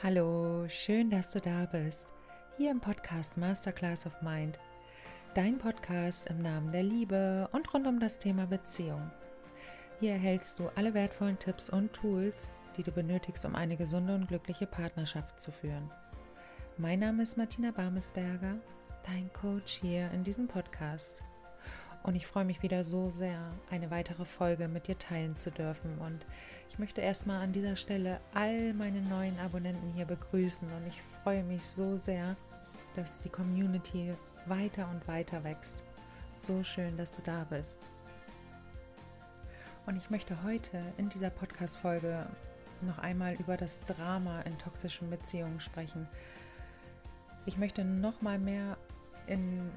Hallo, schön, dass du da bist. Hier im Podcast Masterclass of Mind. Dein Podcast im Namen der Liebe und rund um das Thema Beziehung. Hier erhältst du alle wertvollen Tipps und Tools, die du benötigst, um eine gesunde und glückliche Partnerschaft zu führen. Mein Name ist Martina Barmesberger, dein Coach hier in diesem Podcast. Und ich freue mich wieder so sehr, eine weitere Folge mit dir teilen zu dürfen. Und ich möchte erstmal an dieser Stelle all meine neuen Abonnenten hier begrüßen und ich freue mich so sehr, dass die Community weiter und weiter wächst. So schön, dass du da bist. Und ich möchte heute in dieser Podcast-Folge noch einmal über das Drama in toxischen Beziehungen sprechen. Ich möchte noch mal mehr in,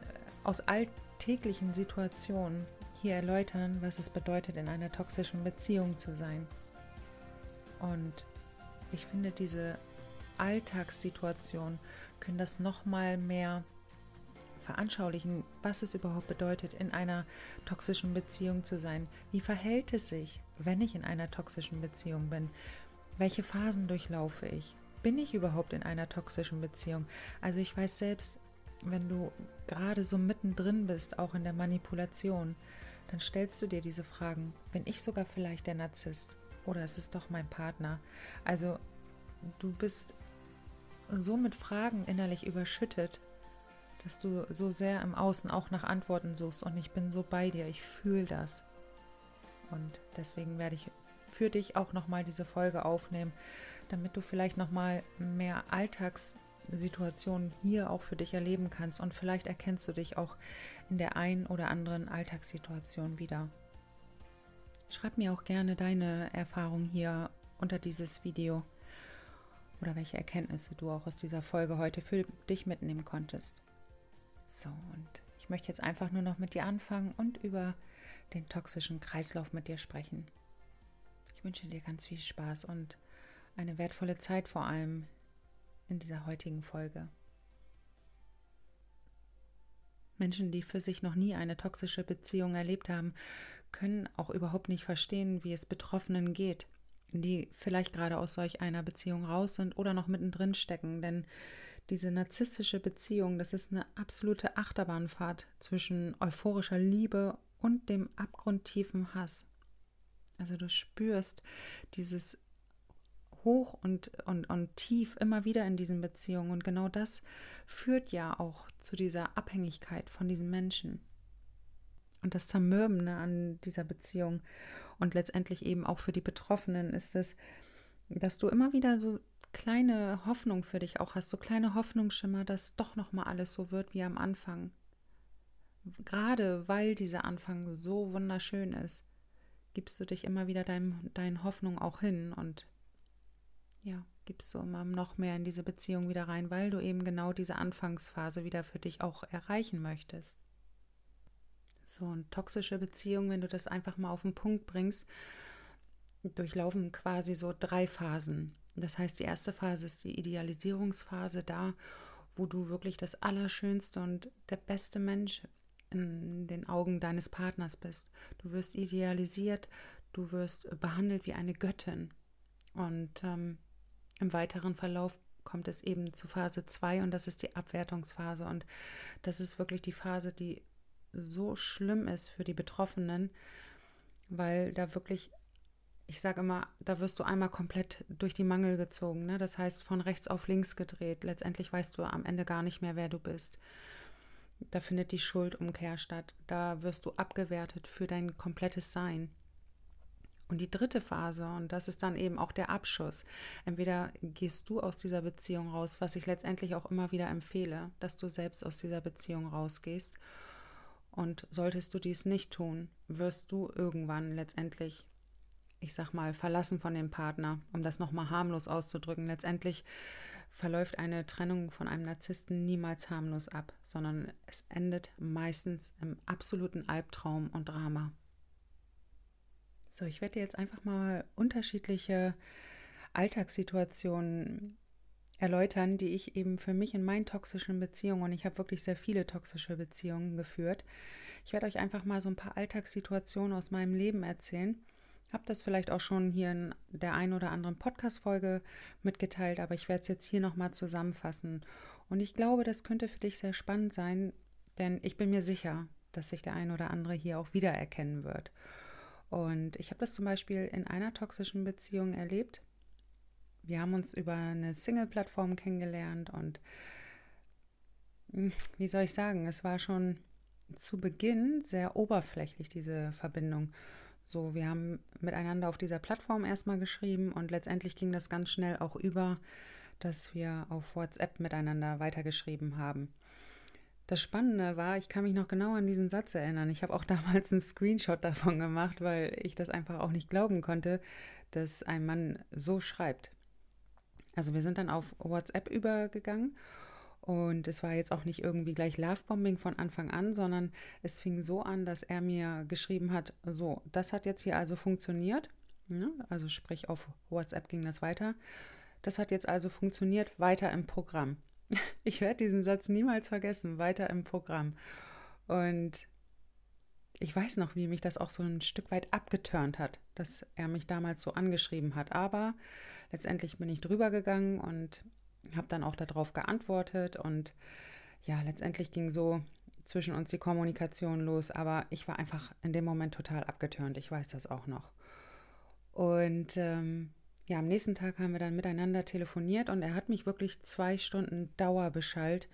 aus alltäglichen Situationen hier erläutern, was es bedeutet, in einer toxischen Beziehung zu sein. Und ich finde, diese Alltagssituationen können das nochmal mehr veranschaulichen, was es überhaupt bedeutet, in einer toxischen Beziehung zu sein. Wie verhält es sich, wenn ich in einer toxischen Beziehung bin? Welche Phasen durchlaufe ich? Bin ich überhaupt in einer toxischen Beziehung? Also ich weiß selbst, wenn du gerade so mittendrin bist, auch in der Manipulation, dann stellst du dir diese Fragen. Bin ich sogar vielleicht der Narzisst? Oder ist es doch mein Partner? Also du bist so mit Fragen innerlich überschüttet, dass du so sehr im Außen auch nach Antworten suchst und ich bin so bei dir, ich fühle das. Und deswegen werde ich für dich auch nochmal diese Folge aufnehmen, damit du vielleicht nochmal mehr Alltagssituationen hier auch für dich erleben kannst und vielleicht erkennst du dich auch in der einen oder anderen Alltagssituation wieder. Schreib mir auch gerne deine Erfahrung hier unter dieses Video oder welche Erkenntnisse du auch aus dieser Folge heute für dich mitnehmen konntest. So, und ich möchte jetzt einfach nur noch mit dir anfangen und über den toxischen Kreislauf mit dir sprechen. Ich wünsche dir ganz viel Spaß und eine wertvolle Zeit vor allem in dieser heutigen Folge. Menschen, die für sich noch nie eine toxische Beziehung erlebt haben, können auch überhaupt nicht verstehen, wie es Betroffenen geht, die vielleicht gerade aus solch einer Beziehung raus sind oder noch mittendrin stecken. Denn diese narzisstische Beziehung, das ist eine absolute Achterbahnfahrt zwischen euphorischer Liebe und dem abgrundtiefen Hass. Also du spürst dieses hoch und, und, und tief immer wieder in diesen Beziehungen. Und genau das führt ja auch zu dieser Abhängigkeit von diesen Menschen. Und das Zermürbende an dieser Beziehung und letztendlich eben auch für die Betroffenen ist es, dass du immer wieder so kleine Hoffnung für dich auch hast, so kleine Hoffnungsschimmer, dass doch noch mal alles so wird wie am Anfang. Gerade weil dieser Anfang so wunderschön ist, gibst du dich immer wieder dein, deinen Hoffnung auch hin und ja, gibst du immer noch mehr in diese Beziehung wieder rein, weil du eben genau diese Anfangsphase wieder für dich auch erreichen möchtest. So eine toxische Beziehung, wenn du das einfach mal auf den Punkt bringst, durchlaufen quasi so drei Phasen. Das heißt, die erste Phase ist die Idealisierungsphase, da, wo du wirklich das Allerschönste und der beste Mensch in den Augen deines Partners bist. Du wirst idealisiert, du wirst behandelt wie eine Göttin. Und ähm, im weiteren Verlauf kommt es eben zu Phase 2 und das ist die Abwertungsphase. Und das ist wirklich die Phase, die so schlimm ist für die Betroffenen, weil da wirklich, ich sage immer, da wirst du einmal komplett durch die Mangel gezogen. Ne? Das heißt, von rechts auf links gedreht. Letztendlich weißt du am Ende gar nicht mehr, wer du bist. Da findet die Schuldumkehr statt. Da wirst du abgewertet für dein komplettes Sein. Und die dritte Phase, und das ist dann eben auch der Abschuss. Entweder gehst du aus dieser Beziehung raus, was ich letztendlich auch immer wieder empfehle, dass du selbst aus dieser Beziehung rausgehst und solltest du dies nicht tun, wirst du irgendwann letztendlich, ich sag mal, verlassen von dem Partner, um das nochmal harmlos auszudrücken. Letztendlich verläuft eine Trennung von einem Narzissten niemals harmlos ab, sondern es endet meistens im absoluten Albtraum und Drama. So, ich werde dir jetzt einfach mal unterschiedliche Alltagssituationen erläutern, die ich eben für mich in meinen toxischen Beziehungen, und ich habe wirklich sehr viele toxische Beziehungen geführt, ich werde euch einfach mal so ein paar Alltagssituationen aus meinem Leben erzählen, habe das vielleicht auch schon hier in der einen oder anderen Podcast-Folge mitgeteilt, aber ich werde es jetzt hier nochmal zusammenfassen. Und ich glaube, das könnte für dich sehr spannend sein, denn ich bin mir sicher, dass sich der ein oder andere hier auch wiedererkennen wird. Und ich habe das zum Beispiel in einer toxischen Beziehung erlebt. Wir haben uns über eine Single-Plattform kennengelernt und hm, wie soll ich sagen, es war schon zu Beginn sehr oberflächlich, diese Verbindung. So, wir haben miteinander auf dieser Plattform erstmal geschrieben und letztendlich ging das ganz schnell auch über, dass wir auf WhatsApp miteinander weitergeschrieben haben. Das Spannende war, ich kann mich noch genau an diesen Satz erinnern. Ich habe auch damals einen Screenshot davon gemacht, weil ich das einfach auch nicht glauben konnte, dass ein Mann so schreibt. Also wir sind dann auf WhatsApp übergegangen und es war jetzt auch nicht irgendwie gleich Lovebombing von Anfang an, sondern es fing so an, dass er mir geschrieben hat, so, das hat jetzt hier also funktioniert. Ja, also sprich, auf WhatsApp ging das weiter. Das hat jetzt also funktioniert, weiter im Programm. Ich werde diesen Satz niemals vergessen, weiter im Programm. Und ich weiß noch, wie mich das auch so ein Stück weit abgeturnt hat, dass er mich damals so angeschrieben hat. Aber letztendlich bin ich drüber gegangen und habe dann auch darauf geantwortet und ja, letztendlich ging so zwischen uns die Kommunikation los, aber ich war einfach in dem Moment total abgetürnt. Ich weiß das auch noch. Und ähm, ja, am nächsten Tag haben wir dann miteinander telefoniert und er hat mich wirklich zwei Stunden Dauerbeschallt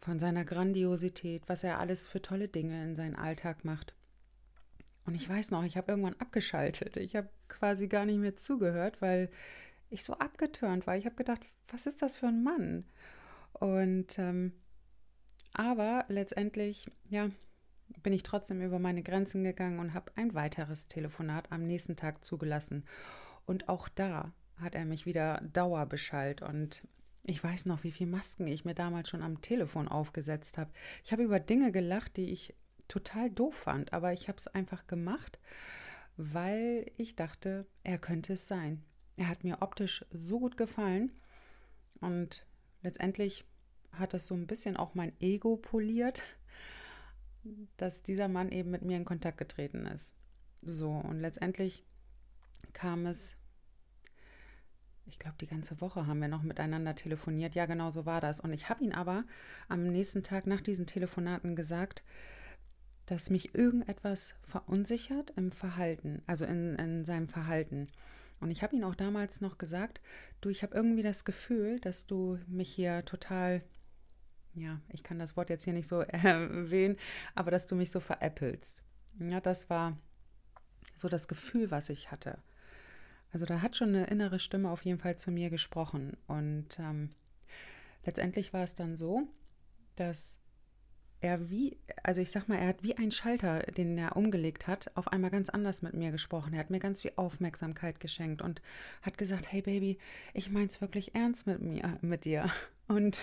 von seiner Grandiosität, was er alles für tolle Dinge in seinen Alltag macht. Und ich weiß noch, ich habe irgendwann abgeschaltet. Ich habe quasi gar nicht mehr zugehört, weil ich so abgetürnt war. Ich habe gedacht, was ist das für ein Mann? Und ähm, aber letztendlich, ja, bin ich trotzdem über meine Grenzen gegangen und habe ein weiteres Telefonat am nächsten Tag zugelassen. Und auch da hat er mich wieder dauerbeschallt und ich weiß noch, wie viele Masken ich mir damals schon am Telefon aufgesetzt habe. Ich habe über Dinge gelacht, die ich total doof fand, aber ich habe es einfach gemacht, weil ich dachte, er könnte es sein. Er hat mir optisch so gut gefallen und letztendlich hat das so ein bisschen auch mein Ego poliert, dass dieser Mann eben mit mir in Kontakt getreten ist. So, und letztendlich kam es, ich glaube, die ganze Woche haben wir noch miteinander telefoniert. Ja, genau so war das. Und ich habe ihn aber am nächsten Tag nach diesen Telefonaten gesagt, dass mich irgendetwas verunsichert im Verhalten, also in, in seinem Verhalten. Und ich habe ihn auch damals noch gesagt, du, ich habe irgendwie das Gefühl, dass du mich hier total, ja, ich kann das Wort jetzt hier nicht so erwähnen, aber dass du mich so veräppelst. Ja, das war so das Gefühl, was ich hatte. Also da hat schon eine innere Stimme auf jeden Fall zu mir gesprochen. Und ähm, letztendlich war es dann so, dass er wie, also ich sag mal, er hat wie ein Schalter, den er umgelegt hat, auf einmal ganz anders mit mir gesprochen. Er hat mir ganz viel Aufmerksamkeit geschenkt und hat gesagt, hey Baby, ich mein's wirklich ernst mit mir, mit dir. Und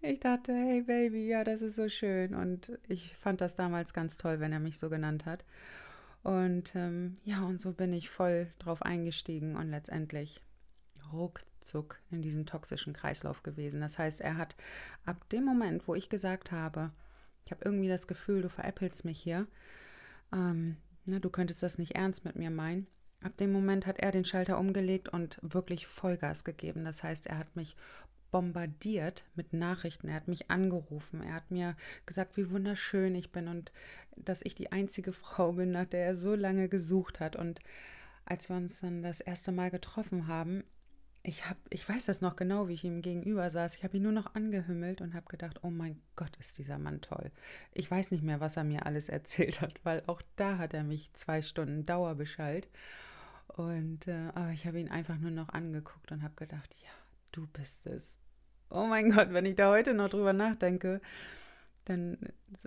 ich dachte, hey Baby, ja, das ist so schön. Und ich fand das damals ganz toll, wenn er mich so genannt hat. Und ähm, ja, und so bin ich voll drauf eingestiegen und letztendlich ruckzuck in diesem toxischen Kreislauf gewesen. Das heißt, er hat ab dem Moment, wo ich gesagt habe, ich habe irgendwie das Gefühl, du veräppelst mich hier, ähm, na, du könntest das nicht ernst mit mir meinen. Ab dem Moment hat er den Schalter umgelegt und wirklich Vollgas gegeben. Das heißt, er hat mich bombardiert mit Nachrichten. Er hat mich angerufen. Er hat mir gesagt, wie wunderschön ich bin und dass ich die einzige Frau bin, nach der er so lange gesucht hat. Und als wir uns dann das erste Mal getroffen haben, ich habe, ich weiß das noch genau, wie ich ihm gegenüber saß. Ich habe ihn nur noch angehümmelt und habe gedacht, oh mein Gott, ist dieser Mann toll. Ich weiß nicht mehr, was er mir alles erzählt hat, weil auch da hat er mich zwei Stunden Dauerbeschallt. Und äh, ich habe ihn einfach nur noch angeguckt und habe gedacht, ja, du bist es. Oh mein Gott, wenn ich da heute noch drüber nachdenke, dann,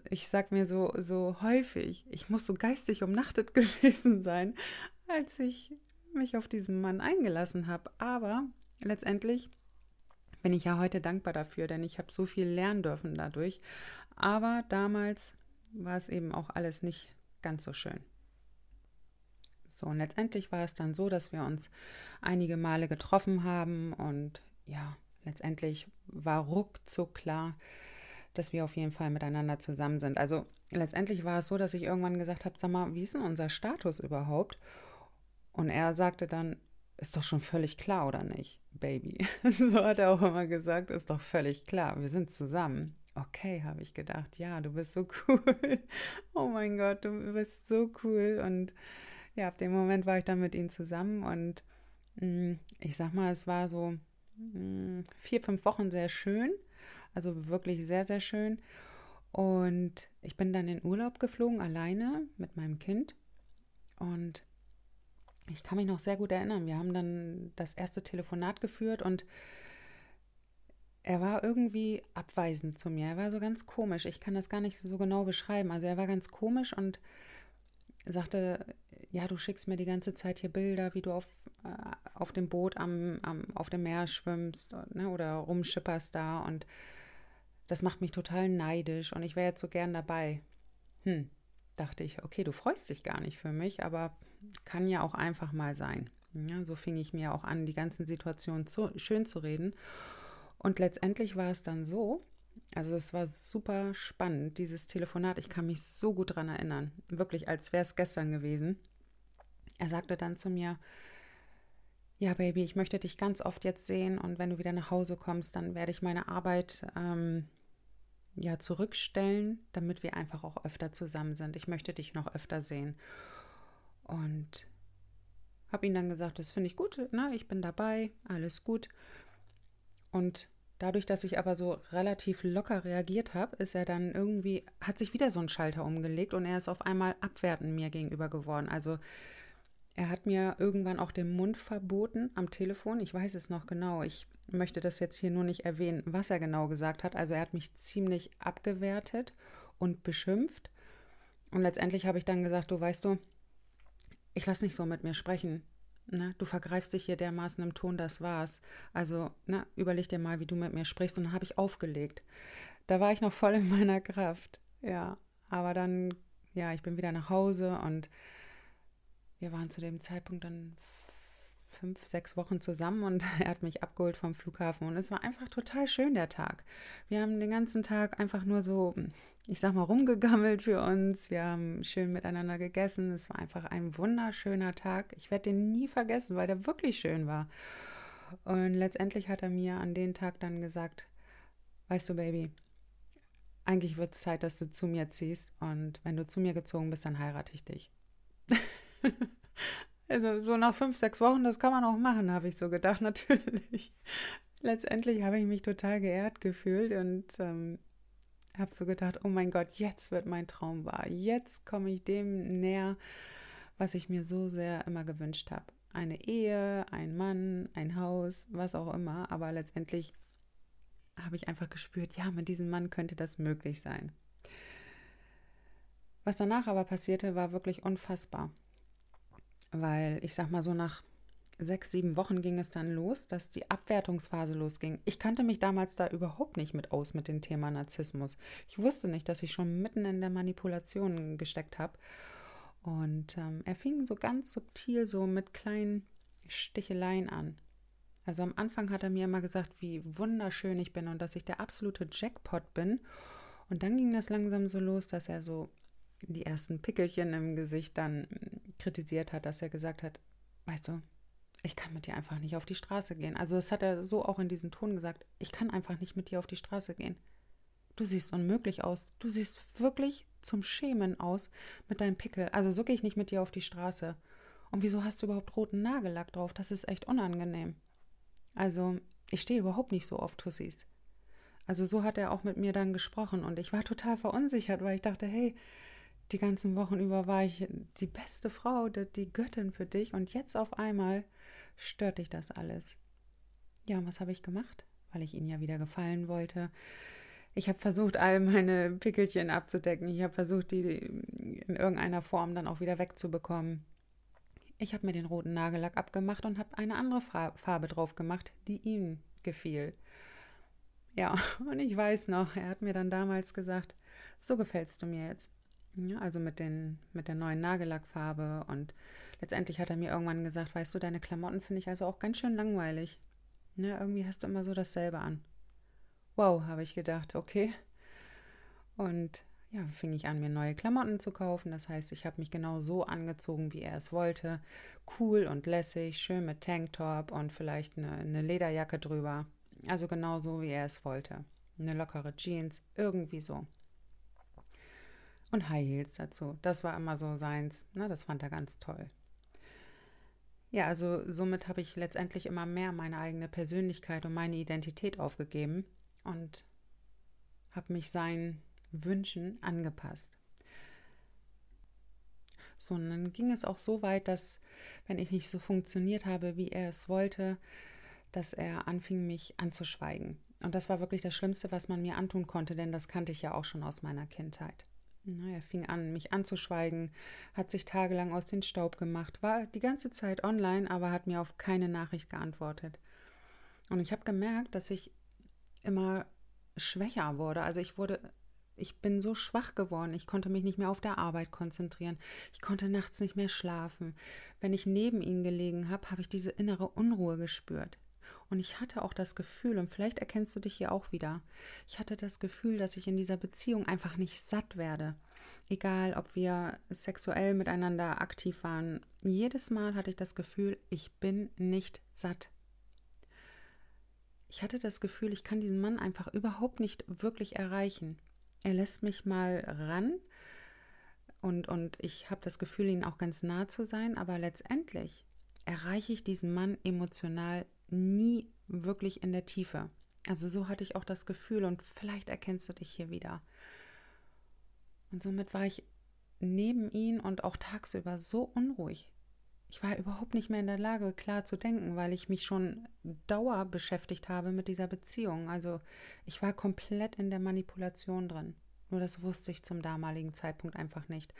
ich sag mir so, so häufig, ich muss so geistig umnachtet gewesen sein, als ich mich auf diesen Mann eingelassen habe. Aber letztendlich bin ich ja heute dankbar dafür, denn ich habe so viel lernen dürfen dadurch. Aber damals war es eben auch alles nicht ganz so schön. So, und letztendlich war es dann so, dass wir uns einige Male getroffen haben und ja, letztendlich war ruckzuck klar, dass wir auf jeden Fall miteinander zusammen sind. Also letztendlich war es so, dass ich irgendwann gesagt habe, sag mal, wie ist denn unser Status überhaupt? Und er sagte dann, ist doch schon völlig klar, oder nicht, Baby? so hat er auch immer gesagt, ist doch völlig klar, wir sind zusammen. Okay, habe ich gedacht, ja, du bist so cool. oh mein Gott, du bist so cool. Und ja, ab dem Moment war ich dann mit ihm zusammen und mh, mm, ich sag mal, es war so vier, fünf Wochen sehr schön. Also wirklich sehr, sehr schön. Und ich bin dann in Urlaub geflogen, alleine mit meinem Kind. Und ich kann mich noch sehr gut erinnern. Wir haben dann das erste Telefonat geführt und er war irgendwie abweisend zu mir. Er war so ganz komisch. Ich kann das gar nicht so genau beschreiben. Also er war ganz komisch und sagte, ja, du schickst mir die ganze Zeit hier Bilder, wie du auf, äh, auf dem Boot am, am, auf dem Meer schwimmst ne, oder rumschipperst da und das macht mich total neidisch und ich wäre jetzt so gern dabei. Hm, dachte ich, okay, du freust dich gar nicht für mich, aber kann ja auch einfach mal sein. Ja, so fing ich mir auch an, die ganzen Situationen zu, schön zu reden. Und letztendlich war es dann so, also es war super spannend, dieses Telefonat. Ich kann mich so gut daran erinnern, wirklich als wäre es gestern gewesen. Er sagte dann zu mir, ja, Baby, ich möchte dich ganz oft jetzt sehen und wenn du wieder nach Hause kommst, dann werde ich meine Arbeit ähm, ja zurückstellen, damit wir einfach auch öfter zusammen sind. Ich möchte dich noch öfter sehen. Und habe ihm dann gesagt, das finde ich gut, ne? ich bin dabei, alles gut. Und dadurch, dass ich aber so relativ locker reagiert habe, ist er dann irgendwie, hat sich wieder so ein Schalter umgelegt und er ist auf einmal abwertend mir gegenüber geworden. Also er hat mir irgendwann auch den Mund verboten am Telefon. Ich weiß es noch genau. Ich möchte das jetzt hier nur nicht erwähnen, was er genau gesagt hat. Also er hat mich ziemlich abgewertet und beschimpft. Und letztendlich habe ich dann gesagt, du weißt du, ich lass nicht so mit mir sprechen. Ne? Du vergreifst dich hier dermaßen im Ton, das war's. Also, ne, überleg dir mal, wie du mit mir sprichst. Und dann habe ich aufgelegt. Da war ich noch voll in meiner Kraft. Ja, aber dann, ja, ich bin wieder nach Hause und wir waren zu dem Zeitpunkt dann fünf, sechs Wochen zusammen und er hat mich abgeholt vom Flughafen und es war einfach total schön der Tag. Wir haben den ganzen Tag einfach nur so, ich sag mal, rumgegammelt für uns. Wir haben schön miteinander gegessen. Es war einfach ein wunderschöner Tag. Ich werde den nie vergessen, weil der wirklich schön war. Und letztendlich hat er mir an den Tag dann gesagt, weißt du, Baby, eigentlich wird es Zeit, dass du zu mir ziehst und wenn du zu mir gezogen bist, dann heirate ich dich. Also so nach fünf, sechs Wochen, das kann man auch machen, habe ich so gedacht, natürlich. Letztendlich habe ich mich total geehrt gefühlt und ähm, habe so gedacht, oh mein Gott, jetzt wird mein Traum wahr. Jetzt komme ich dem näher, was ich mir so sehr immer gewünscht habe. Eine Ehe, ein Mann, ein Haus, was auch immer. Aber letztendlich habe ich einfach gespürt, ja, mit diesem Mann könnte das möglich sein. Was danach aber passierte, war wirklich unfassbar weil ich sag mal so nach sechs, sieben Wochen ging es dann los, dass die Abwertungsphase losging. Ich kannte mich damals da überhaupt nicht mit aus mit dem Thema Narzissmus. Ich wusste nicht, dass ich schon mitten in der Manipulation gesteckt habe. Und ähm, er fing so ganz subtil so mit kleinen Sticheleien an. Also am Anfang hat er mir immer gesagt, wie wunderschön ich bin und dass ich der absolute Jackpot bin. Und dann ging das langsam so los, dass er so die ersten Pickelchen im Gesicht dann mm, kritisiert hat, dass er gesagt hat, weißt du, ich kann mit dir einfach nicht auf die Straße gehen. Also das hat er so auch in diesem Ton gesagt, ich kann einfach nicht mit dir auf die Straße gehen. Du siehst unmöglich aus. Du siehst wirklich zum Schämen aus mit deinem Pickel. Also so gehe ich nicht mit dir auf die Straße. Und wieso hast du überhaupt roten Nagellack drauf? Das ist echt unangenehm. Also, ich stehe überhaupt nicht so auf Tussis. Also so hat er auch mit mir dann gesprochen und ich war total verunsichert, weil ich dachte, hey, die ganzen Wochen über war ich die beste Frau, die Göttin für dich und jetzt auf einmal stört dich das alles. Ja, und was habe ich gemacht? Weil ich ihnen ja wieder gefallen wollte. Ich habe versucht, all meine Pickelchen abzudecken. Ich habe versucht, die in irgendeiner Form dann auch wieder wegzubekommen. Ich habe mir den roten Nagellack abgemacht und habe eine andere Farbe drauf gemacht, die ihm gefiel. Ja, und ich weiß noch, er hat mir dann damals gesagt, so gefällst du mir jetzt. Ja, also mit, den, mit der neuen Nagellackfarbe. Und letztendlich hat er mir irgendwann gesagt, weißt du, deine Klamotten finde ich also auch ganz schön langweilig. Ja, irgendwie hast du immer so dasselbe an. Wow, habe ich gedacht, okay. Und ja, fing ich an, mir neue Klamotten zu kaufen. Das heißt, ich habe mich genau so angezogen, wie er es wollte. Cool und lässig, schön mit Tanktop und vielleicht eine, eine Lederjacke drüber. Also genau so, wie er es wollte. Eine lockere Jeans, irgendwie so. Und High Heels dazu. Das war immer so seins. Ne, das fand er ganz toll. Ja, also somit habe ich letztendlich immer mehr meine eigene Persönlichkeit und meine Identität aufgegeben und habe mich seinen Wünschen angepasst. So, und dann ging es auch so weit, dass, wenn ich nicht so funktioniert habe, wie er es wollte, dass er anfing, mich anzuschweigen. Und das war wirklich das Schlimmste, was man mir antun konnte, denn das kannte ich ja auch schon aus meiner Kindheit. Na, er fing an, mich anzuschweigen, hat sich tagelang aus dem Staub gemacht, war die ganze Zeit online, aber hat mir auf keine Nachricht geantwortet. Und ich habe gemerkt, dass ich immer schwächer wurde. Also ich wurde, ich bin so schwach geworden. Ich konnte mich nicht mehr auf der Arbeit konzentrieren. Ich konnte nachts nicht mehr schlafen. Wenn ich neben ihm gelegen habe, habe ich diese innere Unruhe gespürt. Und ich hatte auch das Gefühl, und vielleicht erkennst du dich hier auch wieder, ich hatte das Gefühl, dass ich in dieser Beziehung einfach nicht satt werde. Egal, ob wir sexuell miteinander aktiv waren, jedes Mal hatte ich das Gefühl, ich bin nicht satt. Ich hatte das Gefühl, ich kann diesen Mann einfach überhaupt nicht wirklich erreichen. Er lässt mich mal ran und, und ich habe das Gefühl, ihn auch ganz nah zu sein, aber letztendlich erreiche ich diesen Mann emotional nie wirklich in der Tiefe. Also so hatte ich auch das Gefühl und vielleicht erkennst du dich hier wieder. Und somit war ich neben ihn und auch tagsüber so unruhig. Ich war überhaupt nicht mehr in der Lage, klar zu denken, weil ich mich schon dauer beschäftigt habe mit dieser Beziehung. Also ich war komplett in der Manipulation drin. Nur das wusste ich zum damaligen Zeitpunkt einfach nicht.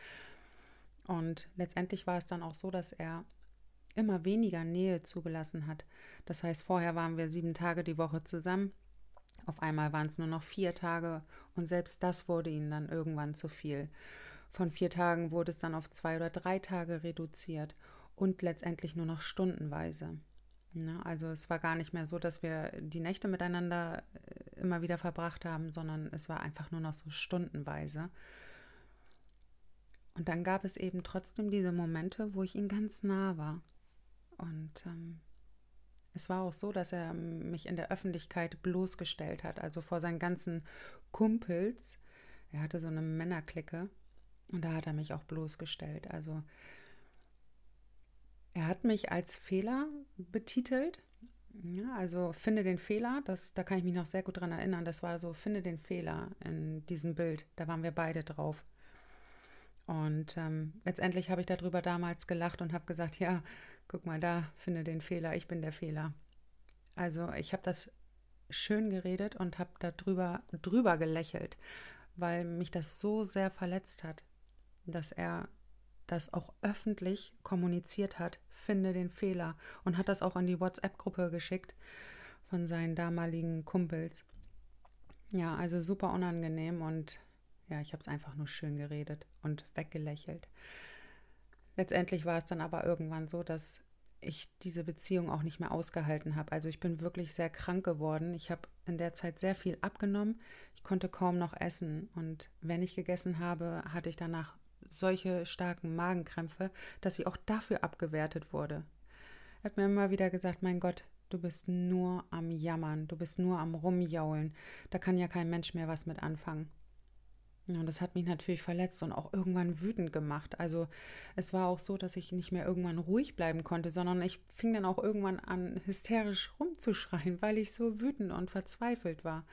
Und letztendlich war es dann auch so, dass er immer weniger Nähe zugelassen hat. Das heißt, vorher waren wir sieben Tage die Woche zusammen. Auf einmal waren es nur noch vier Tage und selbst das wurde ihnen dann irgendwann zu viel. Von vier Tagen wurde es dann auf zwei oder drei Tage reduziert und letztendlich nur noch stundenweise. Ja, also es war gar nicht mehr so, dass wir die Nächte miteinander äh, immer wieder verbracht haben, sondern es war einfach nur noch so stundenweise. Und dann gab es eben trotzdem diese Momente, wo ich ihm ganz nah war. Und ähm, es war auch so, dass er mich in der Öffentlichkeit bloßgestellt hat, also vor seinen ganzen Kumpels. Er hatte so eine Männerklicke und da hat er mich auch bloßgestellt. Also er hat mich als Fehler betitelt. Ja, also finde den Fehler, das, da kann ich mich noch sehr gut dran erinnern. Das war so, finde den Fehler in diesem Bild. Da waren wir beide drauf. Und ähm, letztendlich habe ich darüber damals gelacht und habe gesagt, ja, guck mal da, finde den Fehler, ich bin der Fehler. Also ich habe das schön geredet und habe darüber drüber gelächelt, weil mich das so sehr verletzt hat, dass er das auch öffentlich kommuniziert hat, finde den Fehler und hat das auch an die WhatsApp-Gruppe geschickt von seinen damaligen Kumpels. Ja, also super unangenehm und ja, ich habe es einfach nur schön geredet und weggelächelt. Letztendlich war es dann aber irgendwann so, dass ich diese Beziehung auch nicht mehr ausgehalten habe. Also ich bin wirklich sehr krank geworden. Ich habe in der Zeit sehr viel abgenommen. Ich konnte kaum noch essen. Und wenn ich gegessen habe, hatte ich danach solche starken Magenkrämpfe, dass sie auch dafür abgewertet wurde. Er hat mir immer wieder gesagt, mein Gott, du bist nur am Jammern, du bist nur am Rumjaulen. Da kann ja kein Mensch mehr was mit anfangen. Ja, und das hat mich natürlich verletzt und auch irgendwann wütend gemacht. Also es war auch so, dass ich nicht mehr irgendwann ruhig bleiben konnte, sondern ich fing dann auch irgendwann an, hysterisch rumzuschreien, weil ich so wütend und verzweifelt war.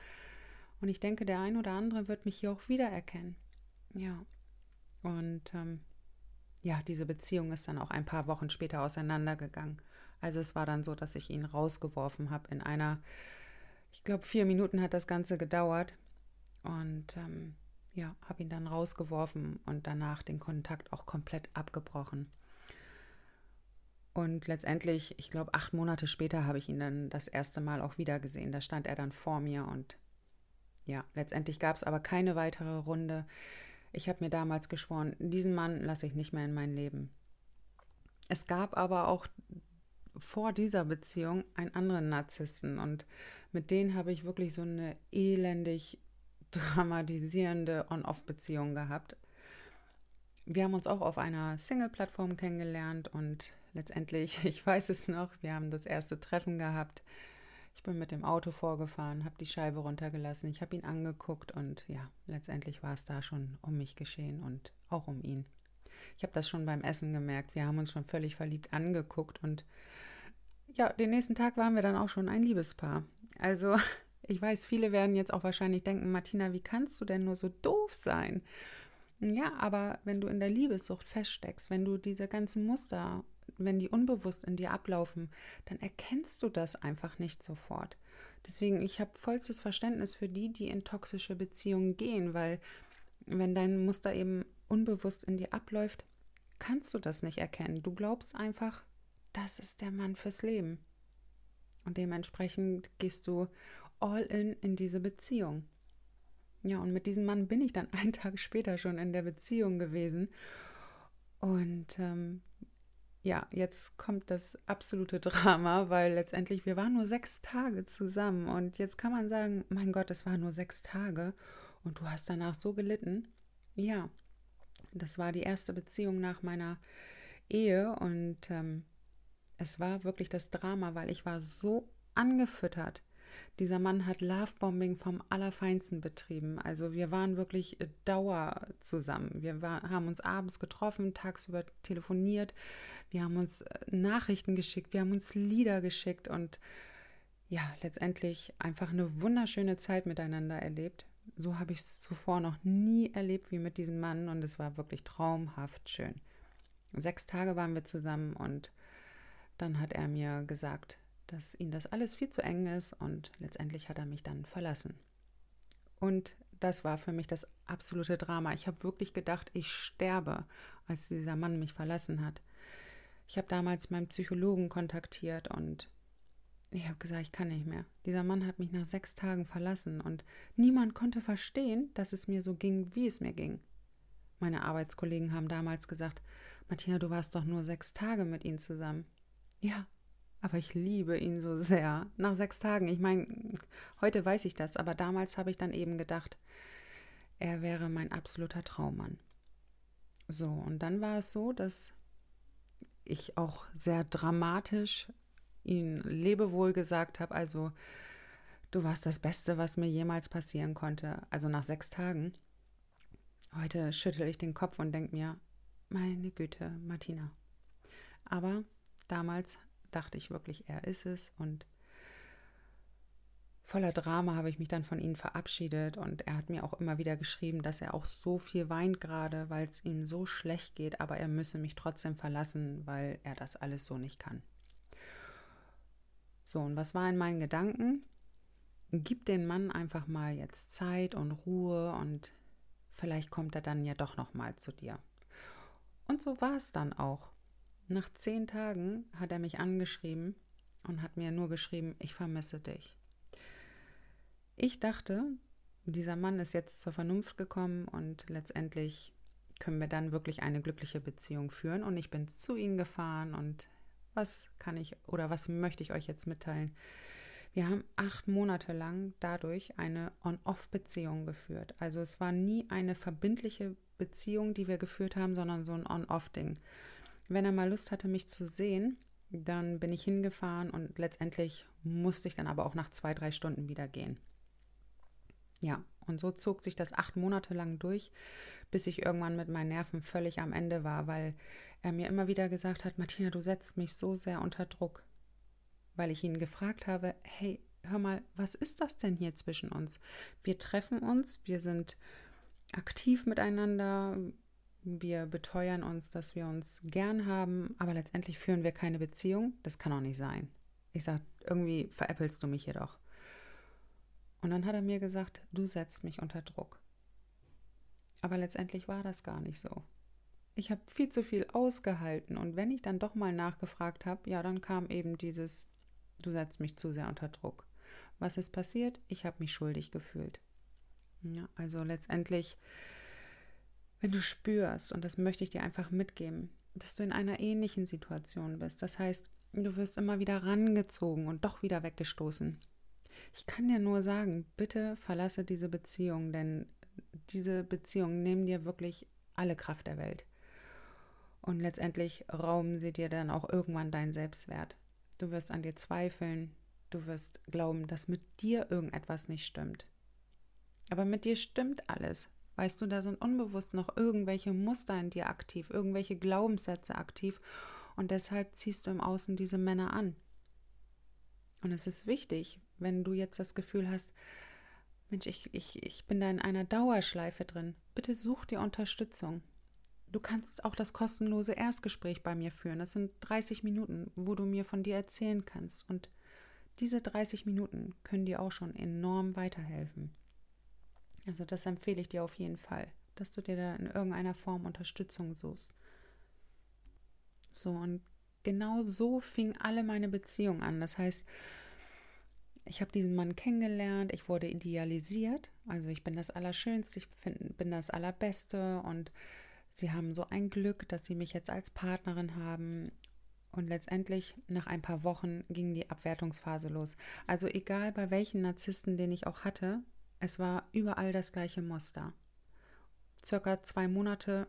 Und ich denke, der ein oder andere wird mich hier auch wiedererkennen. Ja. Und ähm, ja, diese Beziehung ist dann auch ein paar Wochen später auseinandergegangen. Also es war dann so, dass ich ihn rausgeworfen habe in einer, ich glaube, vier Minuten hat das Ganze gedauert. Und ähm, ja, habe ihn dann rausgeworfen und danach den Kontakt auch komplett abgebrochen. Und letztendlich, ich glaube, acht Monate später habe ich ihn dann das erste Mal auch wieder gesehen. Da stand er dann vor mir und ja, letztendlich gab es aber keine weitere Runde. Ich habe mir damals geschworen, diesen Mann lasse ich nicht mehr in mein Leben. Es gab aber auch vor dieser Beziehung einen anderen Narzissten und mit denen habe ich wirklich so eine elendig dramatisierende On-Off-Beziehung gehabt. Wir haben uns auch auf einer Single-Plattform kennengelernt und letztendlich, ich weiß es noch, wir haben das erste Treffen gehabt. Ich bin mit dem Auto vorgefahren, habe die Scheibe runtergelassen, ich habe ihn angeguckt und ja, letztendlich war es da schon um mich geschehen und auch um ihn. Ich habe das schon beim Essen gemerkt. Wir haben uns schon völlig verliebt angeguckt und ja, den nächsten Tag waren wir dann auch schon ein Liebespaar. Also, ich weiß, viele werden jetzt auch wahrscheinlich denken, Martina, wie kannst du denn nur so doof sein? Ja, aber wenn du in der Liebessucht feststeckst, wenn du diese ganzen Muster, wenn die unbewusst in dir ablaufen, dann erkennst du das einfach nicht sofort. Deswegen, ich habe vollstes Verständnis für die, die in toxische Beziehungen gehen, weil wenn dein Muster eben unbewusst in dir abläuft, kannst du das nicht erkennen. Du glaubst einfach, das ist der Mann fürs Leben. Und dementsprechend gehst du all in in diese Beziehung. Ja, und mit diesem Mann bin ich dann einen Tag später schon in der Beziehung gewesen. Und ähm, ja, jetzt kommt das absolute Drama, weil letztendlich wir waren nur sechs Tage zusammen. Und jetzt kann man sagen, mein Gott, es waren nur sechs Tage und du hast danach so gelitten. Ja, das war die erste Beziehung nach meiner Ehe und ähm, es war wirklich das Drama, weil ich war so angefüttert. Dieser Mann hat Lovebombing vom Allerfeinsten betrieben. Also wir waren wirklich äh, Dauer zusammen. Wir war, haben uns abends getroffen, tagsüber telefoniert, wir haben uns äh, Nachrichten geschickt, wir haben uns Lieder geschickt und ja, letztendlich einfach eine wunderschöne Zeit miteinander erlebt. So habe ich es zuvor noch nie erlebt wie mit diesem Mann und es war wirklich traumhaft schön. Sechs Tage waren wir zusammen und dann hat er mir gesagt, dass ihm das alles viel zu eng ist und letztendlich hat er mich dann verlassen. Und das war für mich das absolute Drama. Ich habe wirklich gedacht, ich sterbe, als dieser Mann mich verlassen hat. Ich habe damals meinen Psychologen kontaktiert und ich habe gesagt, ich kann nicht mehr. Dieser Mann hat mich nach sechs Tagen verlassen und niemand konnte verstehen, dass es mir so ging, wie es mir ging. Meine Arbeitskollegen haben damals gesagt, Martina, du warst doch nur sechs Tage mit ihm zusammen. Ja, aber ich liebe ihn so sehr. Nach sechs Tagen, ich meine, heute weiß ich das, aber damals habe ich dann eben gedacht, er wäre mein absoluter Traummann. So, und dann war es so, dass ich auch sehr dramatisch ihn Lebewohl gesagt habe. Also, du warst das Beste, was mir jemals passieren konnte. Also nach sechs Tagen. Heute schüttel ich den Kopf und denke mir, meine Güte, Martina. Aber damals dachte ich wirklich, er ist es. Und voller Drama habe ich mich dann von ihm verabschiedet. Und er hat mir auch immer wieder geschrieben, dass er auch so viel weint gerade, weil es ihm so schlecht geht. Aber er müsse mich trotzdem verlassen, weil er das alles so nicht kann. So, und was war in meinen Gedanken? Gib den Mann einfach mal jetzt Zeit und Ruhe und vielleicht kommt er dann ja doch noch mal zu dir. Und so war es dann auch. Nach zehn Tagen hat er mich angeschrieben und hat mir nur geschrieben, ich vermisse dich. Ich dachte, dieser Mann ist jetzt zur Vernunft gekommen und letztendlich können wir dann wirklich eine glückliche Beziehung führen. Und ich bin zu ihm gefahren und was kann ich oder was möchte ich euch jetzt mitteilen? Wir haben acht Monate lang dadurch eine On-Off-Beziehung geführt. Also es war nie eine verbindliche Beziehung, die wir geführt haben, sondern so ein On-Off-Ding. Wenn er mal Lust hatte, mich zu sehen, dann bin ich hingefahren und letztendlich musste ich dann aber auch nach zwei, drei Stunden wieder gehen. Ja, und so zog sich das acht Monate lang durch, bis ich irgendwann mit meinen Nerven völlig am Ende war, weil er mir immer wieder gesagt hat, Martina, du setzt mich so sehr unter Druck, weil ich ihn gefragt habe, hey, hör mal, was ist das denn hier zwischen uns? Wir treffen uns, wir sind aktiv miteinander, wir beteuern uns, dass wir uns gern haben, aber letztendlich führen wir keine Beziehung. Das kann auch nicht sein. Ich sage, irgendwie veräppelst du mich hier doch. Und dann hat er mir gesagt, du setzt mich unter Druck. Aber letztendlich war das gar nicht so. Ich habe viel zu viel ausgehalten und wenn ich dann doch mal nachgefragt habe, ja, dann kam eben dieses, du setzt mich zu sehr unter Druck. Was ist passiert? Ich habe mich schuldig gefühlt. Ja, also letztendlich wenn du spürst, und das möchte ich dir einfach mitgeben, dass du in einer ähnlichen Situation bist. Das heißt, du wirst immer wieder rangezogen und doch wieder weggestoßen. Ich kann dir nur sagen, bitte verlasse diese Beziehung, denn diese Beziehungen nehmen dir wirklich alle Kraft der Welt. Und letztendlich rauben sie dir dann auch irgendwann deinen Selbstwert. Du wirst an dir zweifeln, du wirst glauben, dass mit dir irgendetwas nicht stimmt. Aber mit dir stimmt alles. Weißt du, da sind unbewusst noch irgendwelche Muster in dir aktiv, irgendwelche Glaubenssätze aktiv und deshalb ziehst du im Außen diese Männer an. Und es ist wichtig, wenn du jetzt das Gefühl hast, Mensch, ich, ich, ich bin da in einer Dauerschleife drin, bitte such dir Unterstützung. Du kannst auch das kostenlose Erstgespräch bei mir führen. Das sind 30 Minuten, wo du mir von dir erzählen kannst. Und diese 30 Minuten können dir auch schon enorm weiterhelfen. Also das empfehle ich dir auf jeden Fall, dass du dir da in irgendeiner Form Unterstützung suchst. So, und genau so fing alle meine Beziehungen an. Das heißt, ich habe diesen Mann kennengelernt, ich wurde idealisiert, also ich bin das Allerschönste, ich bin das Allerbeste und sie haben so ein Glück, dass sie mich jetzt als Partnerin haben. Und letztendlich, nach ein paar Wochen, ging die Abwertungsphase los. Also egal bei welchen Narzissten, den ich auch hatte, es war überall das gleiche Muster. Circa zwei Monate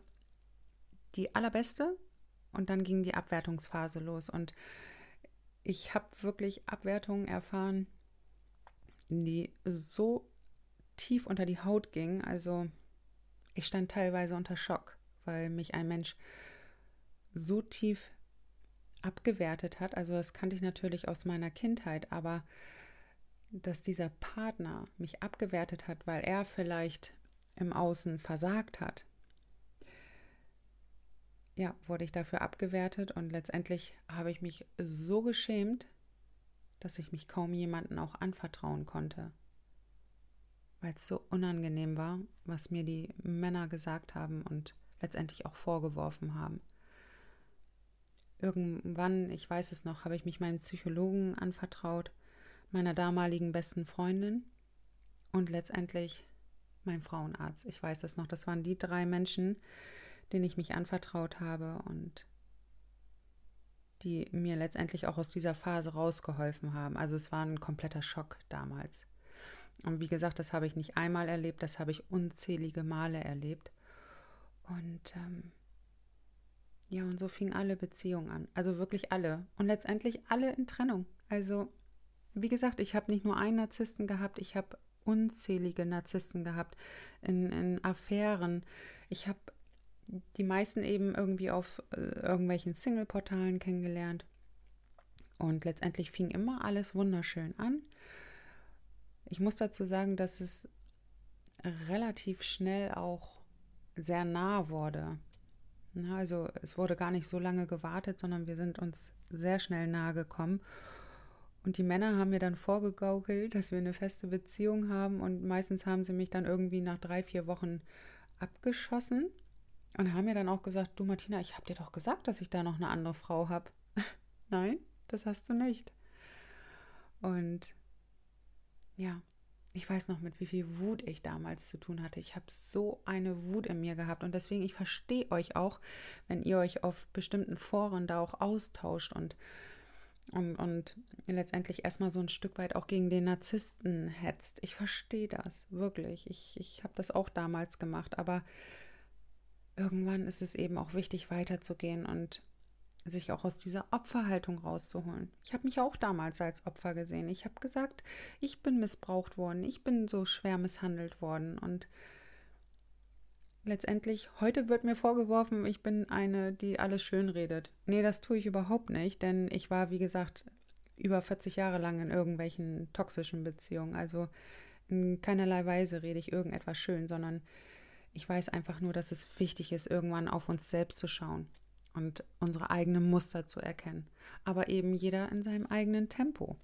die allerbeste und dann ging die Abwertungsphase los. Und ich habe wirklich Abwertungen erfahren, die so tief unter die Haut gingen. Also ich stand teilweise unter Schock, weil mich ein Mensch so tief abgewertet hat. Also das kannte ich natürlich aus meiner Kindheit, aber dass dieser Partner mich abgewertet hat, weil er vielleicht im Außen versagt hat, ja, wurde ich dafür abgewertet und letztendlich habe ich mich so geschämt, dass ich mich kaum jemanden auch anvertrauen konnte, weil es so unangenehm war, was mir die Männer gesagt haben und letztendlich auch vorgeworfen haben. Irgendwann, ich weiß es noch, habe ich mich meinem Psychologen anvertraut meiner damaligen besten Freundin und letztendlich mein Frauenarzt. Ich weiß das noch. Das waren die drei Menschen, denen ich mich anvertraut habe und die mir letztendlich auch aus dieser Phase rausgeholfen haben. Also es war ein kompletter Schock damals. Und wie gesagt, das habe ich nicht einmal erlebt, das habe ich unzählige Male erlebt. Und ähm, ja, und so fingen alle Beziehungen an. Also wirklich alle. Und letztendlich alle in Trennung. Also wie gesagt, ich habe nicht nur einen Narzissten gehabt, ich habe unzählige Narzissten gehabt in, in Affären. Ich habe die meisten eben irgendwie auf äh, irgendwelchen Single-Portalen kennengelernt. Und letztendlich fing immer alles wunderschön an. Ich muss dazu sagen, dass es relativ schnell auch sehr nah wurde. Also es wurde gar nicht so lange gewartet, sondern wir sind uns sehr schnell nahe gekommen. Und die Männer haben mir dann vorgegaukelt, dass wir eine feste Beziehung haben. Und meistens haben sie mich dann irgendwie nach drei, vier Wochen abgeschossen und haben mir dann auch gesagt, du Martina, ich habe dir doch gesagt, dass ich da noch eine andere Frau habe. Nein, das hast du nicht. Und ja, ich weiß noch, mit wie viel Wut ich damals zu tun hatte. Ich habe so eine Wut in mir gehabt und deswegen, ich verstehe euch auch, wenn ihr euch auf bestimmten Foren da auch austauscht und und, und letztendlich erstmal so ein Stück weit auch gegen den Narzissten hetzt. Ich verstehe das, wirklich. Ich, ich habe das auch damals gemacht, aber irgendwann ist es eben auch wichtig, weiterzugehen und sich auch aus dieser Opferhaltung rauszuholen. Ich habe mich auch damals als Opfer gesehen. Ich habe gesagt, ich bin missbraucht worden, ich bin so schwer misshandelt worden und letztendlich, heute wird mir vorgeworfen, ich bin eine, die alles schön redet. Nee, das tue ich überhaupt nicht, denn ich war, wie gesagt, über 40 Jahre lang in irgendwelchen toxischen Beziehungen. Also in keinerlei Weise rede ich irgendetwas schön, sondern ich weiß einfach nur, dass es wichtig ist, irgendwann auf uns selbst zu schauen und unsere eigenen Muster zu erkennen. Aber eben jeder in seinem eigenen Tempo.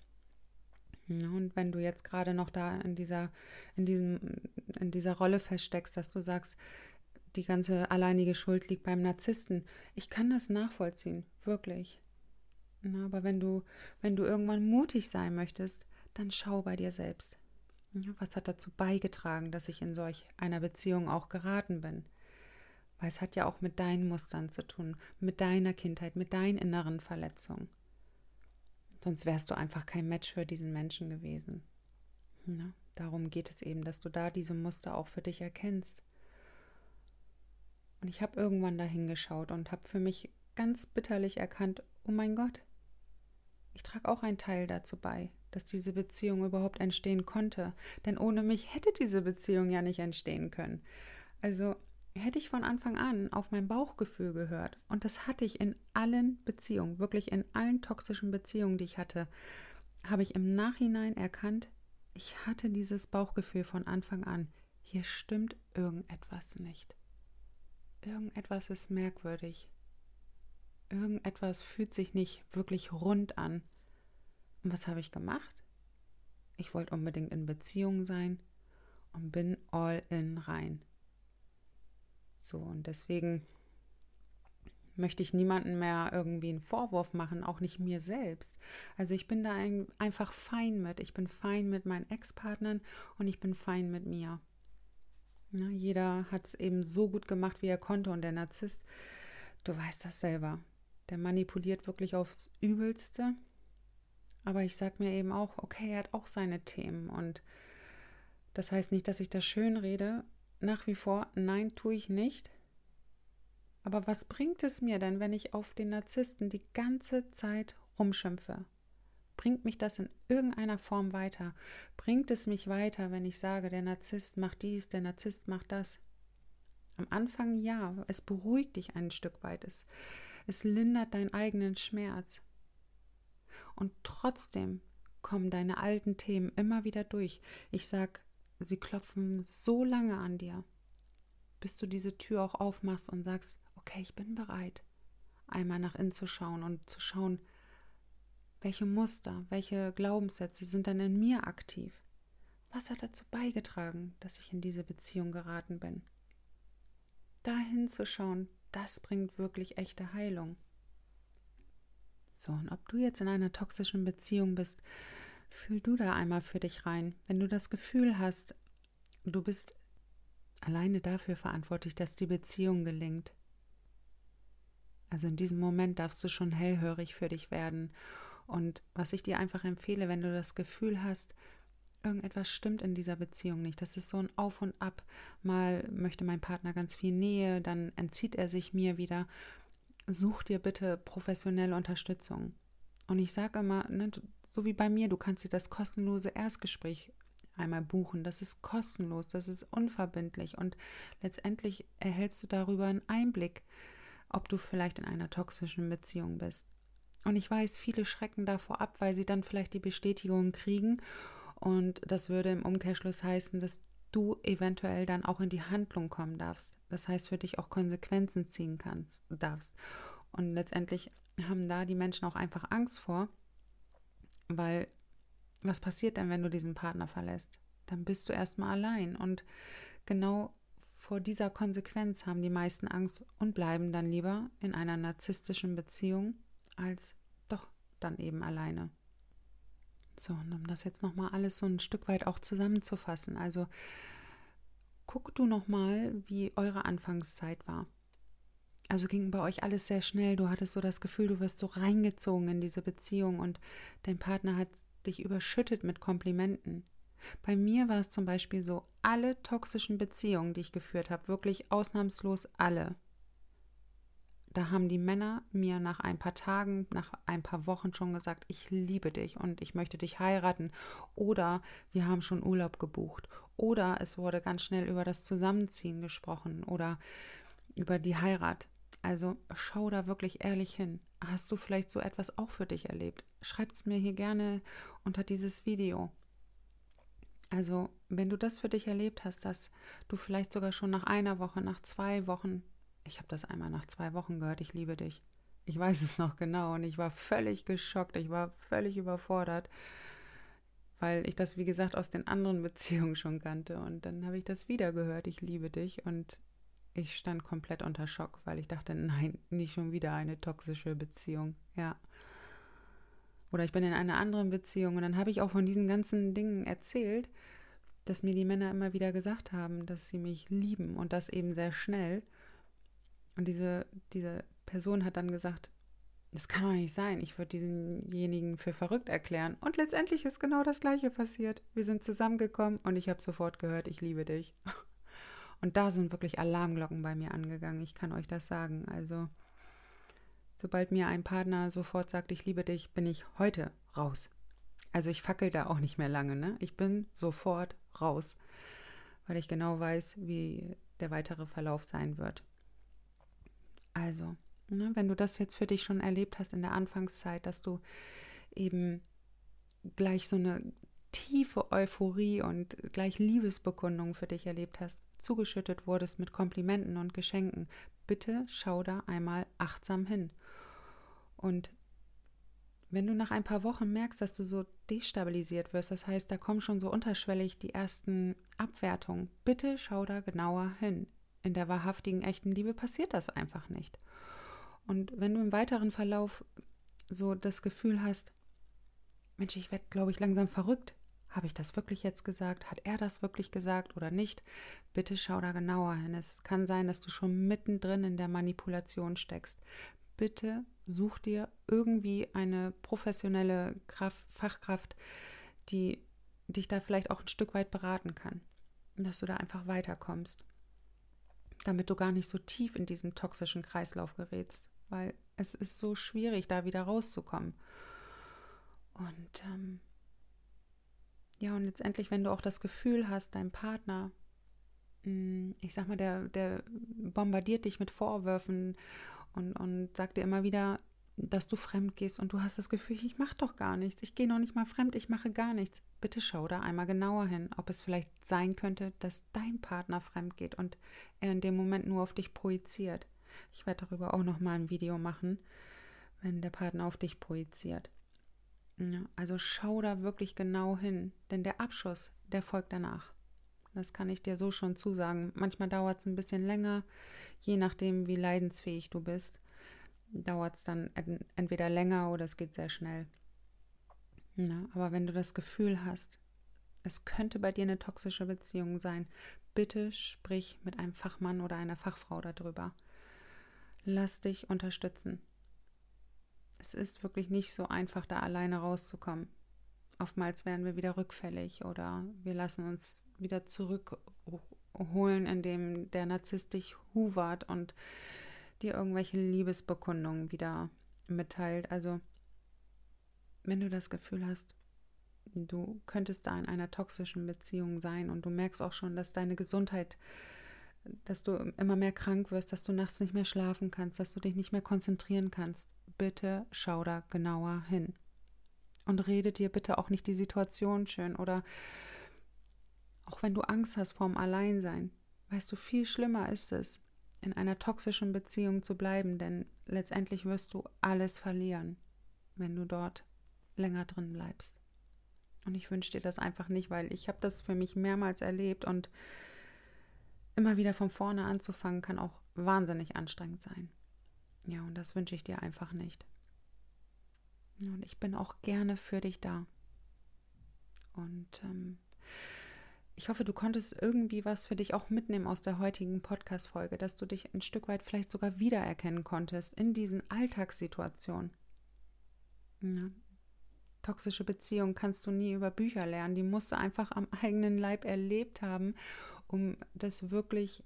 Und wenn du jetzt gerade noch da in dieser, in diesem, in dieser Rolle feststeckst, dass du sagst, die ganze alleinige Schuld liegt beim Narzissten. Ich kann das nachvollziehen, wirklich. Na, aber wenn du, wenn du irgendwann mutig sein möchtest, dann schau bei dir selbst. Was hat dazu beigetragen, dass ich in solch einer Beziehung auch geraten bin? Weil es hat ja auch mit deinen Mustern zu tun, mit deiner Kindheit, mit deinen inneren Verletzungen. Sonst wärst du einfach kein Match für diesen Menschen gewesen. Na, darum geht es eben, dass du da diese Muster auch für dich erkennst. Und ich habe irgendwann da hingeschaut und habe für mich ganz bitterlich erkannt, oh mein Gott, ich trage auch einen Teil dazu bei, dass diese Beziehung überhaupt entstehen konnte. Denn ohne mich hätte diese Beziehung ja nicht entstehen können. Also hätte ich von Anfang an auf mein Bauchgefühl gehört. Und das hatte ich in allen Beziehungen, wirklich in allen toxischen Beziehungen, die ich hatte, habe ich im Nachhinein erkannt, ich hatte dieses Bauchgefühl von Anfang an. Hier stimmt irgendetwas nicht. Irgendetwas ist merkwürdig. Irgendetwas fühlt sich nicht wirklich rund an. Und was habe ich gemacht? Ich wollte unbedingt in Beziehung sein und bin all in rein. So, und deswegen möchte ich niemanden mehr irgendwie einen Vorwurf machen, auch nicht mir selbst. Also ich bin da ein, einfach fein mit. Ich bin fein mit meinen Ex-Partnern und ich bin fein mit mir. Na, jeder hat es eben so gut gemacht, wie er konnte und der Narzisst, du weißt das selber, der manipuliert wirklich aufs Übelste. Aber ich sage mir eben auch, okay, er hat auch seine Themen und das heißt nicht, dass ich das schön rede. Nach wie vor, nein, tue ich nicht. Aber was bringt es mir denn, wenn ich auf den Narzissten die ganze Zeit rumschimpfe? Bringt mich das in irgendeiner Form weiter? Bringt es mich weiter, wenn ich sage, der Narzisst macht dies, der Narzisst macht das? Am Anfang ja, es beruhigt dich ein Stück weit, es, es lindert deinen eigenen Schmerz. Und trotzdem kommen deine alten Themen immer wieder durch. Ich sag, sie klopfen so lange an dir, bis du diese Tür auch aufmachst und sagst, okay, ich bin bereit, einmal nach innen zu schauen und zu schauen, welche Muster, welche Glaubenssätze sind dann in mir aktiv? Was hat dazu beigetragen, dass ich in diese Beziehung geraten bin? Da hinzuschauen, das bringt wirklich echte Heilung. So, und ob du jetzt in einer toxischen Beziehung bist, fühl du da einmal für dich rein. Wenn du das Gefühl hast, du bist alleine dafür verantwortlich, dass die Beziehung gelingt, also in diesem Moment darfst du schon hellhörig für dich werden. Und was ich dir einfach empfehle, wenn du das Gefühl hast, irgendetwas stimmt in dieser Beziehung nicht. Das ist so ein Auf und Ab. Mal möchte mein Partner ganz viel Nähe, dann entzieht er sich mir wieder. Such dir bitte professionelle Unterstützung. Und ich sage immer, ne, so wie bei mir, du kannst dir das kostenlose Erstgespräch einmal buchen. Das ist kostenlos, das ist unverbindlich und letztendlich erhältst du darüber einen Einblick ob du vielleicht in einer toxischen Beziehung bist. Und ich weiß, viele schrecken davor ab, weil sie dann vielleicht die Bestätigung kriegen. Und das würde im Umkehrschluss heißen, dass du eventuell dann auch in die Handlung kommen darfst. Das heißt, für dich auch Konsequenzen ziehen kannst, darfst. Und letztendlich haben da die Menschen auch einfach Angst vor, weil was passiert denn, wenn du diesen Partner verlässt? Dann bist du erstmal allein. Und genau vor dieser Konsequenz haben die meisten Angst und bleiben dann lieber in einer narzisstischen Beziehung als doch dann eben alleine. So, und um das jetzt nochmal alles so ein Stück weit auch zusammenzufassen. Also guck du nochmal, wie eure Anfangszeit war. Also ging bei euch alles sehr schnell. Du hattest so das Gefühl, du wirst so reingezogen in diese Beziehung und dein Partner hat dich überschüttet mit Komplimenten. Bei mir war es zum Beispiel so, alle toxischen Beziehungen, die ich geführt habe, wirklich ausnahmslos alle. Da haben die Männer mir nach ein paar Tagen, nach ein paar Wochen schon gesagt, ich liebe dich und ich möchte dich heiraten. Oder wir haben schon Urlaub gebucht. Oder es wurde ganz schnell über das Zusammenziehen gesprochen oder über die Heirat. Also schau da wirklich ehrlich hin. Hast du vielleicht so etwas auch für dich erlebt? Schreib es mir hier gerne unter dieses Video. Also, wenn du das für dich erlebt hast, dass du vielleicht sogar schon nach einer Woche, nach zwei Wochen, ich habe das einmal nach zwei Wochen gehört, ich liebe dich. Ich weiß es noch genau und ich war völlig geschockt, ich war völlig überfordert, weil ich das, wie gesagt, aus den anderen Beziehungen schon kannte. Und dann habe ich das wieder gehört, ich liebe dich und ich stand komplett unter Schock, weil ich dachte, nein, nicht schon wieder eine toxische Beziehung. Ja. Oder ich bin in einer anderen Beziehung und dann habe ich auch von diesen ganzen Dingen erzählt, dass mir die Männer immer wieder gesagt haben, dass sie mich lieben und das eben sehr schnell. Und diese, diese Person hat dann gesagt, das kann doch nicht sein. Ich würde diesenjenigen für verrückt erklären. Und letztendlich ist genau das Gleiche passiert. Wir sind zusammengekommen und ich habe sofort gehört, ich liebe dich. Und da sind wirklich Alarmglocken bei mir angegangen. Ich kann euch das sagen. Also, sobald mir ein Partner sofort sagt, ich liebe dich, bin ich heute raus. Also ich fackel da auch nicht mehr lange. Ne? Ich bin sofort raus, weil ich genau weiß, wie der weitere Verlauf sein wird. Also, Ne, wenn du das jetzt für dich schon erlebt hast in der Anfangszeit, dass du eben gleich so eine tiefe Euphorie und gleich Liebesbekundung für dich erlebt hast, zugeschüttet wurdest mit Komplimenten und Geschenken, bitte schau da einmal achtsam hin. Und wenn du nach ein paar Wochen merkst, dass du so destabilisiert wirst, das heißt, da kommen schon so unterschwellig die ersten Abwertungen, bitte schau da genauer hin. In der wahrhaftigen, echten Liebe passiert das einfach nicht. Und wenn du im weiteren Verlauf so das Gefühl hast, Mensch, ich werde, glaube ich, langsam verrückt. Habe ich das wirklich jetzt gesagt? Hat er das wirklich gesagt oder nicht? Bitte schau da genauer hin. Es kann sein, dass du schon mittendrin in der Manipulation steckst. Bitte such dir irgendwie eine professionelle Kraft, Fachkraft, die dich da vielleicht auch ein Stück weit beraten kann. Dass du da einfach weiterkommst. Damit du gar nicht so tief in diesen toxischen Kreislauf gerätst weil es ist so schwierig, da wieder rauszukommen. Und ähm, ja, und letztendlich, wenn du auch das Gefühl hast, dein Partner, mh, mm, ich sag mal, der, der bombardiert dich mit Vorwürfen und, und sagt dir immer wieder, dass du fremd gehst und du hast das Gefühl, ich mache doch gar nichts, ich gehe noch nicht mal fremd, ich mache gar nichts. Bitte schau da einmal genauer hin, ob es vielleicht sein könnte, dass dein Partner fremd geht und er in dem Moment nur auf dich projiziert. Ich werde darüber auch noch mal ein Video machen, wenn der Partner auf dich projiziert. Ja, also schau da wirklich genau hin, denn der Abschuss, der folgt danach. Das kann ich dir so schon zusagen. Manchmal dauert es ein bisschen länger, je nachdem, wie leidensfähig du bist. Dauert es dann entweder länger oder es geht sehr schnell. Ja, aber wenn du das Gefühl hast, es könnte bei dir eine toxische Beziehung sein, bitte sprich mit einem Fachmann oder einer Fachfrau darüber. Lass dich unterstützen. Es ist wirklich nicht so einfach, da alleine rauszukommen. Oftmals werden wir wieder rückfällig oder wir lassen uns wieder zurückholen, indem der Narzisst dich huvert und dir irgendwelche Liebesbekundungen wieder mitteilt. Also, wenn du das Gefühl hast, du könntest da in einer toxischen Beziehung sein und du merkst auch schon, dass deine Gesundheit dass du immer mehr krank wirst, dass du nachts nicht mehr schlafen kannst, dass du dich nicht mehr konzentrieren kannst. Bitte schau da genauer hin. Und rede dir bitte auch nicht die Situation schön oder auch wenn du Angst hast vorm Alleinsein. Weißt du, viel schlimmer ist es, in einer toxischen Beziehung zu bleiben, denn letztendlich wirst du alles verlieren, wenn du dort länger drin bleibst. Und ich wünsche dir das einfach nicht, weil ich habe das für mich mehrmals erlebt und immer wieder von vorne anzufangen, kann auch wahnsinnig anstrengend sein. Ja, und das wünsche ich dir einfach nicht. Und ich bin auch gerne für dich da. Und ähm, ich hoffe, du konntest irgendwie was für dich auch mitnehmen aus der heutigen Podcast-Folge, dass du dich ein Stück weit vielleicht sogar wiedererkennen konntest in diesen Alltagssituationen. Ja. Toxische Beziehungen kannst du nie über Bücher lernen, die musst du einfach am eigenen Leib erlebt haben um das wirklich,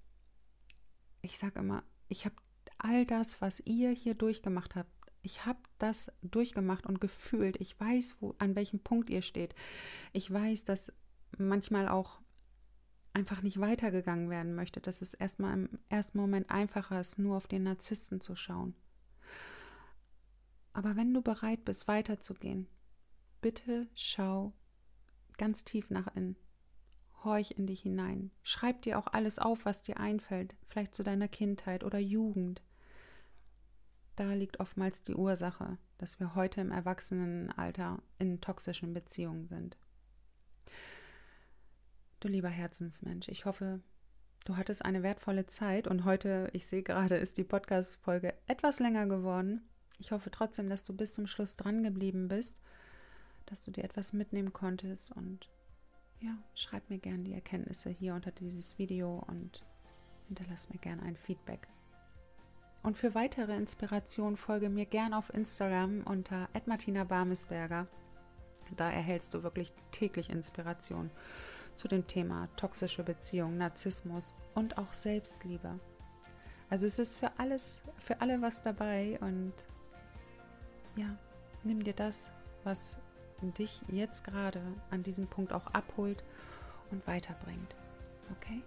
ich sage immer, ich habe all das, was ihr hier durchgemacht habt, ich habe das durchgemacht und gefühlt. Ich weiß, wo, an welchem Punkt ihr steht. Ich weiß, dass manchmal auch einfach nicht weitergegangen werden möchte, dass es erstmal im ersten Moment einfacher ist, nur auf den Narzissten zu schauen. Aber wenn du bereit bist, weiterzugehen, bitte schau ganz tief nach innen horch in dich hinein. Schreib dir auch alles auf, was dir einfällt, vielleicht zu deiner Kindheit oder Jugend. Da liegt oftmals die Ursache, dass wir heute im Erwachsenenalter in toxischen Beziehungen sind. Du lieber Herzensmensch, ich hoffe, du hattest eine wertvolle Zeit und heute, ich sehe gerade, ist die Podcast-Folge etwas länger geworden. Ich hoffe trotzdem, dass du bis zum Schluss dran geblieben bist, dass du dir etwas mitnehmen konntest und ja, schreib mir gerne die Erkenntnisse hier unter dieses Video und hinterlass mir gerne ein Feedback. Und für weitere Inspiration folge mir gern auf Instagram unter Martina Barmesberger. Da erhältst du wirklich täglich Inspiration zu dem Thema toxische Beziehung, Narzissmus und auch Selbstliebe. Also es ist für alles, für alle was dabei und ja, nimm dir das, was dich jetzt gerade an diesem Punkt auch abholt und weiterbringt. Okay?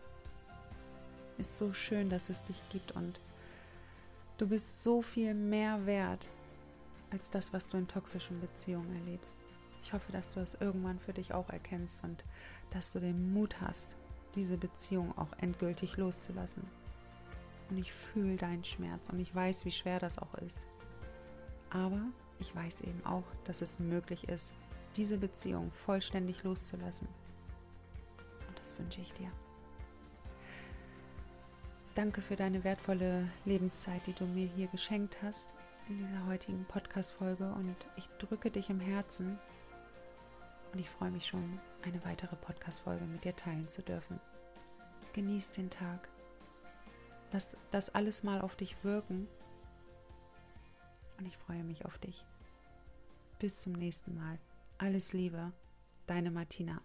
Ist so schön, dass es dich gibt und du bist so viel mehr wert als das, was du in toxischen Beziehungen erlebst. Ich hoffe, dass du es irgendwann für dich auch erkennst und dass du den Mut hast, diese Beziehung auch endgültig loszulassen. Und ich fühle deinen Schmerz und ich weiß, wie schwer das auch ist. Aber ich weiß eben auch, dass es möglich ist, diese Beziehung vollständig loszulassen. Und das wünsche ich dir. Danke für deine wertvolle Lebenszeit, die du mir hier geschenkt hast in dieser heutigen Podcast-Folge und ich drücke dich im Herzen und ich freue mich schon, eine weitere Podcast-Folge mit dir teilen zu dürfen. Genieß den Tag. Lass das alles mal auf dich wirken. Und ich freue mich auf dich. Bis zum nächsten Mal. Alles Liebe, deine Martina.